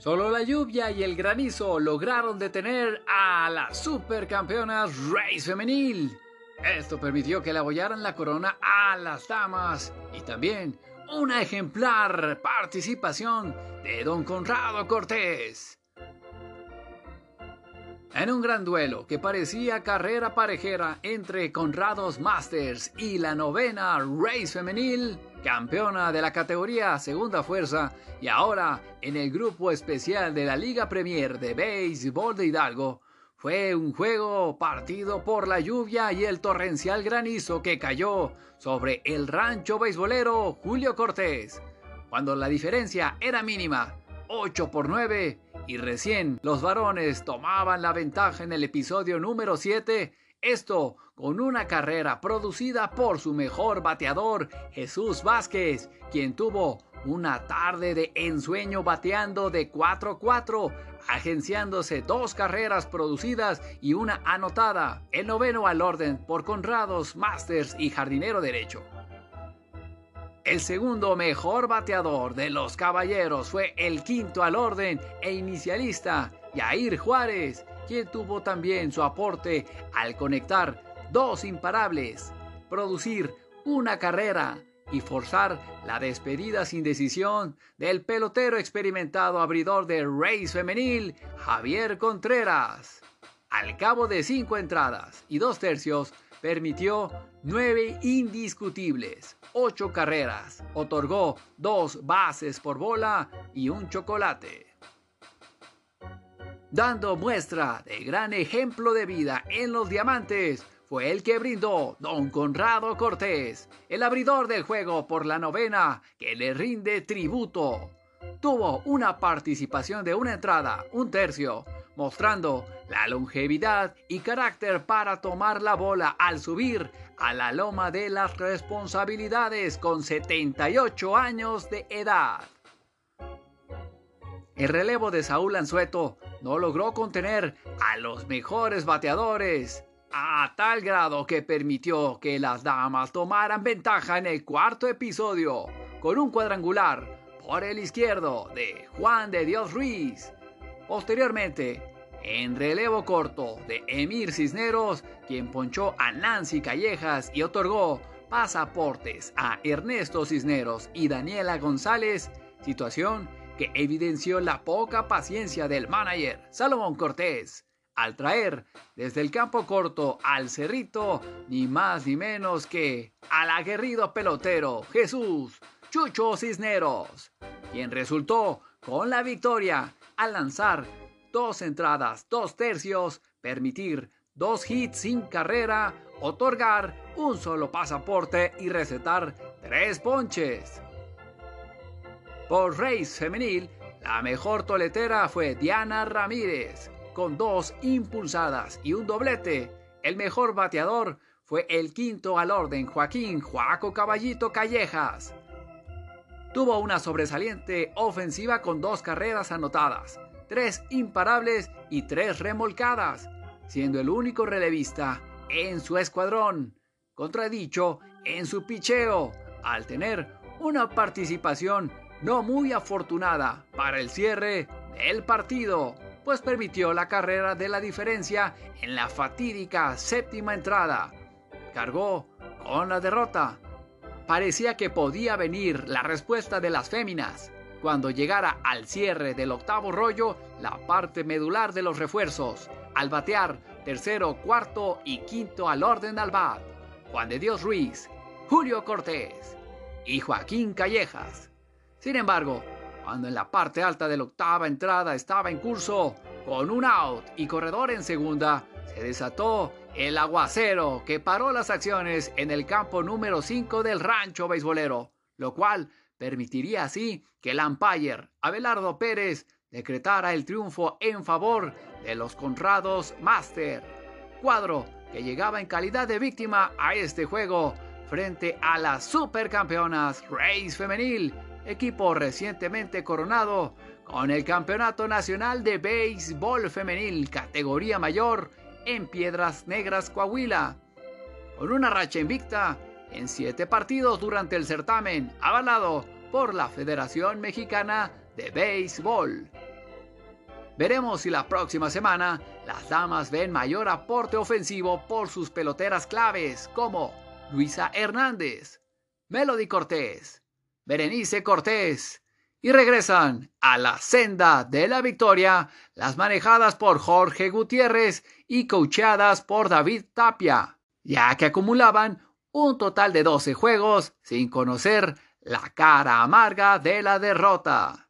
Solo la lluvia y el granizo lograron detener a las supercampeonas Race Femenil. Esto permitió que le abollaran la corona a las damas y también una ejemplar participación de don Conrado Cortés. En un gran duelo que parecía carrera parejera entre Conrados Masters y la novena Race Femenil, campeona de la categoría Segunda Fuerza y ahora en el grupo especial de la Liga Premier de Béisbol de Hidalgo, fue un juego partido por la lluvia y el torrencial granizo que cayó sobre el rancho beisbolero Julio Cortés, cuando la diferencia era mínima, 8 por 9, y recién los varones tomaban la ventaja en el episodio número 7 esto con una carrera producida por su mejor bateador, Jesús Vázquez, quien tuvo una tarde de ensueño bateando de 4-4, agenciándose dos carreras producidas y una anotada, el noveno al orden por Conrados, Masters y Jardinero Derecho. El segundo mejor bateador de los Caballeros fue el quinto al orden e inicialista, Yair Juárez, quien tuvo también su aporte al conectar dos imparables, producir una carrera y forzar la despedida sin decisión del pelotero experimentado abridor de Race Femenil, Javier Contreras. Al cabo de cinco entradas y dos tercios, permitió nueve indiscutibles, ocho carreras, otorgó dos bases por bola y un chocolate dando muestra de gran ejemplo de vida en los diamantes, fue el que brindó don Conrado Cortés, el abridor del juego por la novena, que le rinde tributo. Tuvo una participación de una entrada, un tercio, mostrando la longevidad y carácter para tomar la bola al subir a la loma de las responsabilidades con 78 años de edad. El relevo de Saúl Anzueto no logró contener a los mejores bateadores, a tal grado que permitió que las damas tomaran ventaja en el cuarto episodio, con un cuadrangular por el izquierdo de Juan de Dios Ruiz. Posteriormente, en relevo corto de Emir Cisneros, quien ponchó a Nancy Callejas y otorgó pasaportes a Ernesto Cisneros y Daniela González, situación que evidenció la poca paciencia del manager Salomón Cortés al traer desde el campo corto al cerrito ni más ni menos que al aguerrido pelotero Jesús Chucho Cisneros, quien resultó con la victoria al lanzar dos entradas, dos tercios, permitir dos hits sin carrera, otorgar un solo pasaporte y recetar tres ponches. Por Race Femenil, la mejor toletera fue Diana Ramírez, con dos impulsadas y un doblete. El mejor bateador fue el quinto al orden Joaquín Joaco Caballito Callejas. Tuvo una sobresaliente ofensiva con dos carreras anotadas, tres imparables y tres remolcadas, siendo el único relevista en su escuadrón, contradicho en su picheo, al tener una participación no muy afortunada para el cierre del partido, pues permitió la carrera de la diferencia en la fatídica séptima entrada. Cargó con la derrota. Parecía que podía venir la respuesta de las féminas cuando llegara al cierre del octavo rollo la parte medular de los refuerzos, al batear tercero, cuarto y quinto al orden al bat. Juan de Dios Ruiz, Julio Cortés y Joaquín Callejas. Sin embargo, cuando en la parte alta de la octava entrada estaba en curso, con un out y corredor en segunda, se desató el aguacero que paró las acciones en el campo número 5 del rancho beisbolero, lo cual permitiría así que el umpire Abelardo Pérez decretara el triunfo en favor de los Conrados Master, cuadro que llegaba en calidad de víctima a este juego frente a las supercampeonas Race Femenil equipo recientemente coronado con el Campeonato Nacional de Béisbol Femenil categoría mayor en Piedras Negras, Coahuila, con una racha invicta en siete partidos durante el certamen, avalado por la Federación Mexicana de Béisbol. Veremos si la próxima semana las damas ven mayor aporte ofensivo por sus peloteras claves como Luisa Hernández, Melody Cortés, Berenice Cortés y regresan a la senda de la victoria las manejadas por Jorge Gutiérrez y coachadas por David Tapia, ya que acumulaban un total de 12 juegos sin conocer la cara amarga de la derrota.